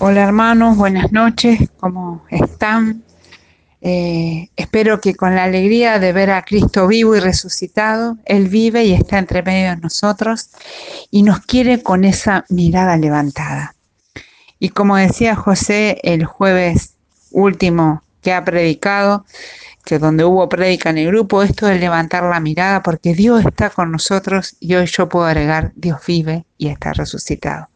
Hola hermanos, buenas noches, ¿cómo están? Eh, espero que con la alegría de ver a Cristo vivo y resucitado, Él vive y está entre medio de nosotros y nos quiere con esa mirada levantada. Y como decía José el jueves último que ha predicado, que donde hubo prédica en el grupo, esto de levantar la mirada, porque Dios está con nosotros y hoy yo puedo agregar, Dios vive y está resucitado.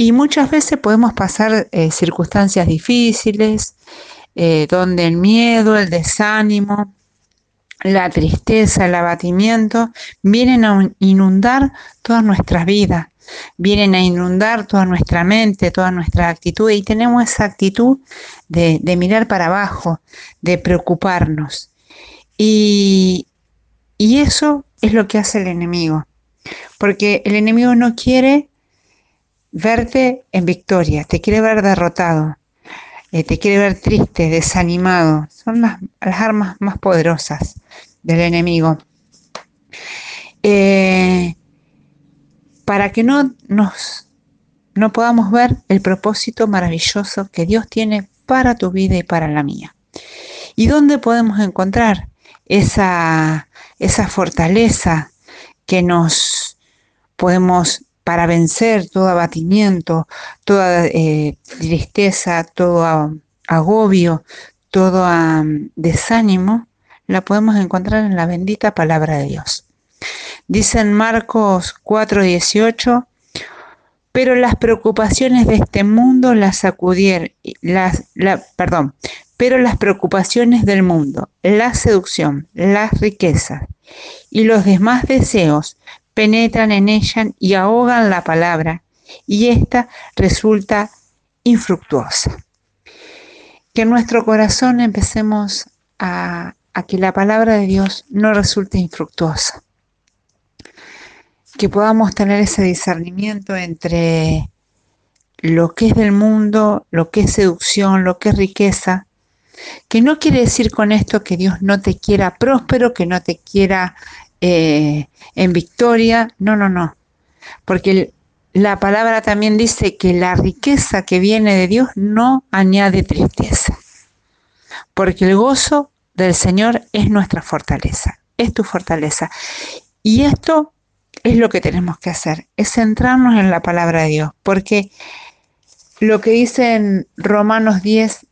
Y muchas veces podemos pasar eh, circunstancias difíciles, eh, donde el miedo, el desánimo, la tristeza, el abatimiento vienen a inundar todas nuestras vidas, vienen a inundar toda nuestra mente, toda nuestra actitud y tenemos esa actitud de, de mirar para abajo, de preocuparnos. Y, y eso es lo que hace el enemigo, porque el enemigo no quiere verte en victoria, te quiere ver derrotado, eh, te quiere ver triste, desanimado. Son las, armas más poderosas del enemigo. Eh, para que no nos no podamos ver el propósito maravilloso que Dios tiene para tu vida y para la mía. ¿Y dónde podemos encontrar esa, esa fortaleza que nos podemos para vencer todo abatimiento, toda eh, tristeza, todo agobio, todo desánimo, la podemos encontrar en la bendita palabra de Dios. Dice en Marcos 4:18, pero las preocupaciones de este mundo las sacudieron, las, perdón, pero las preocupaciones del mundo, la seducción, las riquezas y los demás deseos penetran en ella y ahogan la palabra, y ésta resulta infructuosa. Que en nuestro corazón empecemos a, a que la palabra de Dios no resulte infructuosa. Que podamos tener ese discernimiento entre lo que es del mundo, lo que es seducción, lo que es riqueza, que no quiere decir con esto que Dios no te quiera próspero, que no te quiera eh, en victoria. No, no, no. Porque la palabra también dice que la riqueza que viene de Dios no añade tristeza. Porque el gozo del Señor es nuestra fortaleza, es tu fortaleza. Y esto es lo que tenemos que hacer, es centrarnos en la palabra de Dios. Porque lo que dice en Romanos 10,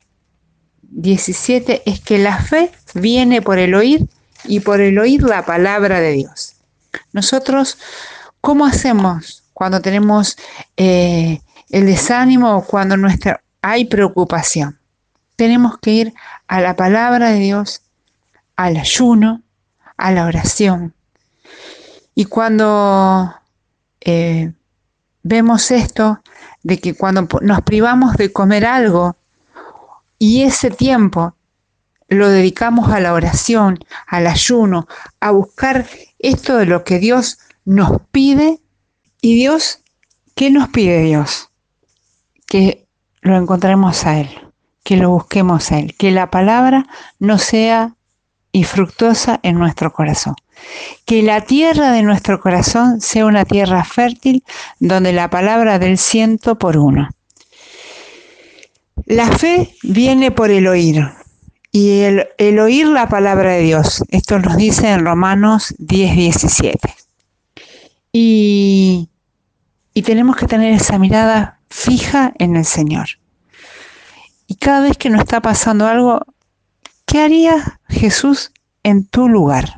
17 es que la fe viene por el oír y por el oír la palabra de Dios. Nosotros, ¿cómo hacemos cuando tenemos eh, el desánimo o cuando nuestra, hay preocupación? Tenemos que ir a la palabra de Dios, al ayuno, a la oración. Y cuando eh, vemos esto, de que cuando nos privamos de comer algo y ese tiempo lo dedicamos a la oración, al ayuno, a buscar esto de lo que Dios nos pide. Y Dios, ¿qué nos pide Dios? Que lo encontremos a Él, que lo busquemos a Él, que la palabra no sea infructuosa en nuestro corazón. Que la tierra de nuestro corazón sea una tierra fértil donde la palabra del ciento por uno. La fe viene por el oír, y el, oír la palabra de Dios. Esto nos dice en Romanos 10, 17. Y, y tenemos que tener esa mirada fija en el Señor. Y cada vez que nos está pasando algo, ¿qué haría Jesús en tu lugar?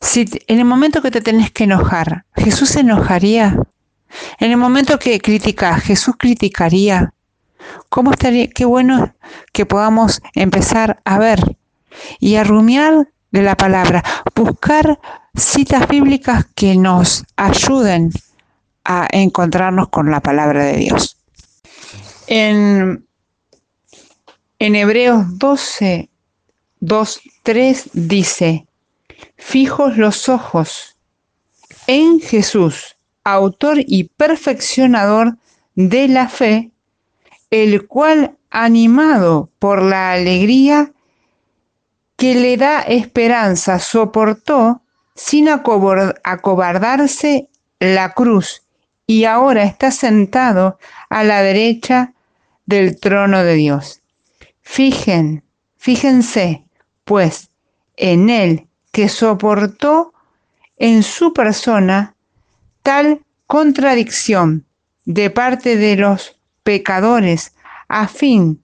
Si en el momento que te tenés que enojar, Jesús se enojaría. En el momento que criticas, Jesús criticaría. ¿Cómo estaría? Qué bueno que podamos empezar a ver y a rumiar de la palabra, buscar citas bíblicas que nos ayuden a encontrarnos con la palabra de Dios. En, en Hebreos 12, 2, 3 dice, fijos los ojos en Jesús, autor y perfeccionador de la fe, el cual, animado por la alegría que le da esperanza, soportó sin acobardarse la cruz y ahora está sentado a la derecha del trono de Dios. Fijen, fíjense, pues, en Él que soportó en su persona tal contradicción de parte de los pecadores a fin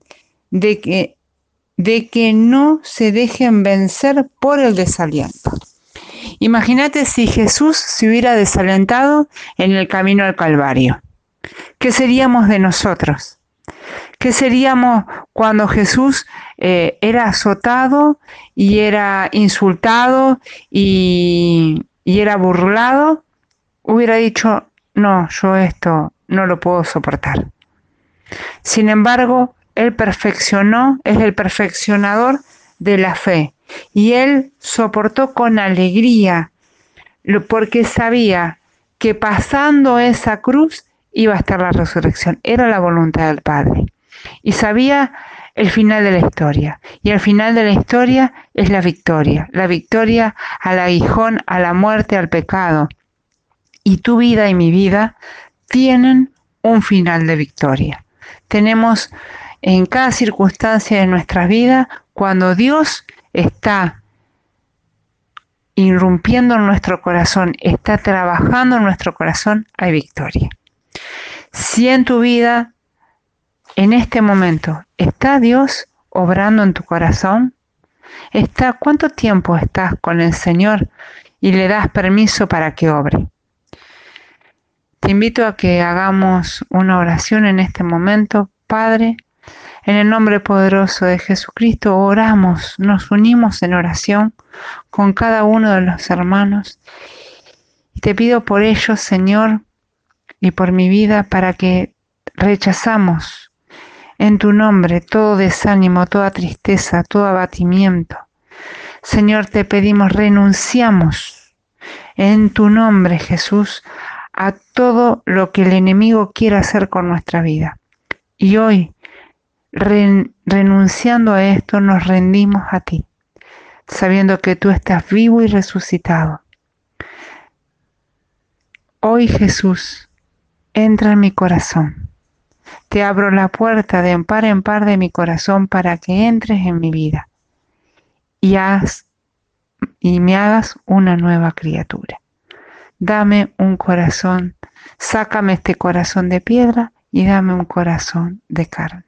de que, de que no se dejen vencer por el desaliento. Imagínate si Jesús se hubiera desalentado en el camino al Calvario. ¿Qué seríamos de nosotros? ¿Qué seríamos cuando Jesús eh, era azotado y era insultado y, y era burlado? Hubiera dicho, no, yo esto no lo puedo soportar. Sin embargo, Él perfeccionó, es el perfeccionador de la fe y Él soportó con alegría porque sabía que pasando esa cruz iba a estar la resurrección. Era la voluntad del Padre. Y sabía el final de la historia. Y el final de la historia es la victoria. La victoria al aguijón, a la muerte, al pecado. Y tu vida y mi vida tienen un final de victoria. Tenemos en cada circunstancia de nuestra vida, cuando Dios está irrumpiendo en nuestro corazón, está trabajando en nuestro corazón, hay victoria. Si en tu vida, en este momento, está Dios obrando en tu corazón, está cuánto tiempo estás con el Señor y le das permiso para que obre. Te invito a que hagamos una oración en este momento, Padre. En el nombre poderoso de Jesucristo oramos, nos unimos en oración con cada uno de los hermanos. Y te pido por ellos, Señor, y por mi vida, para que rechazamos en tu nombre todo desánimo, toda tristeza, todo abatimiento. Señor, te pedimos, renunciamos en tu nombre, Jesús, a todo lo que el enemigo quiera hacer con nuestra vida. Y hoy renunciando a esto, nos rendimos a ti, sabiendo que tú estás vivo y resucitado. Hoy Jesús, entra en mi corazón. Te abro la puerta de par en par de mi corazón para que entres en mi vida y, y me hagas una nueva criatura. Dame un corazón, sácame este corazón de piedra y dame un corazón de carne.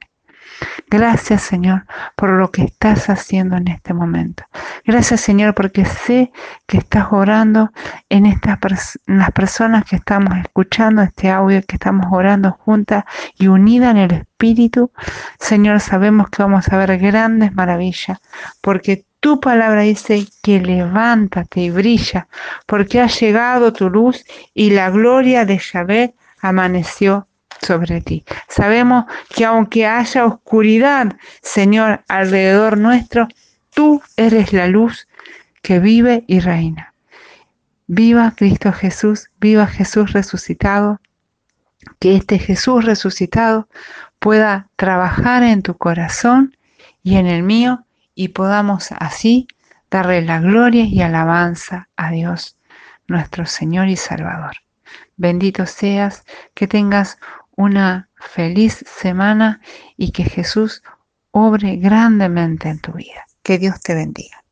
Gracias Señor por lo que estás haciendo en este momento. Gracias Señor porque sé que estás orando en estas las personas que estamos escuchando este audio, que estamos orando juntas y unidas en el Espíritu. Señor, sabemos que vamos a ver grandes maravillas porque tu palabra dice que levántate y brilla porque ha llegado tu luz y la gloria de Yahvé amaneció sobre ti. Sabemos que aunque haya oscuridad, Señor, alrededor nuestro, tú eres la luz que vive y reina. Viva Cristo Jesús, viva Jesús resucitado, que este Jesús resucitado pueda trabajar en tu corazón y en el mío y podamos así darle la gloria y alabanza a Dios, nuestro Señor y Salvador. Bendito seas, que tengas una feliz semana y que Jesús obre grandemente en tu vida. Que Dios te bendiga.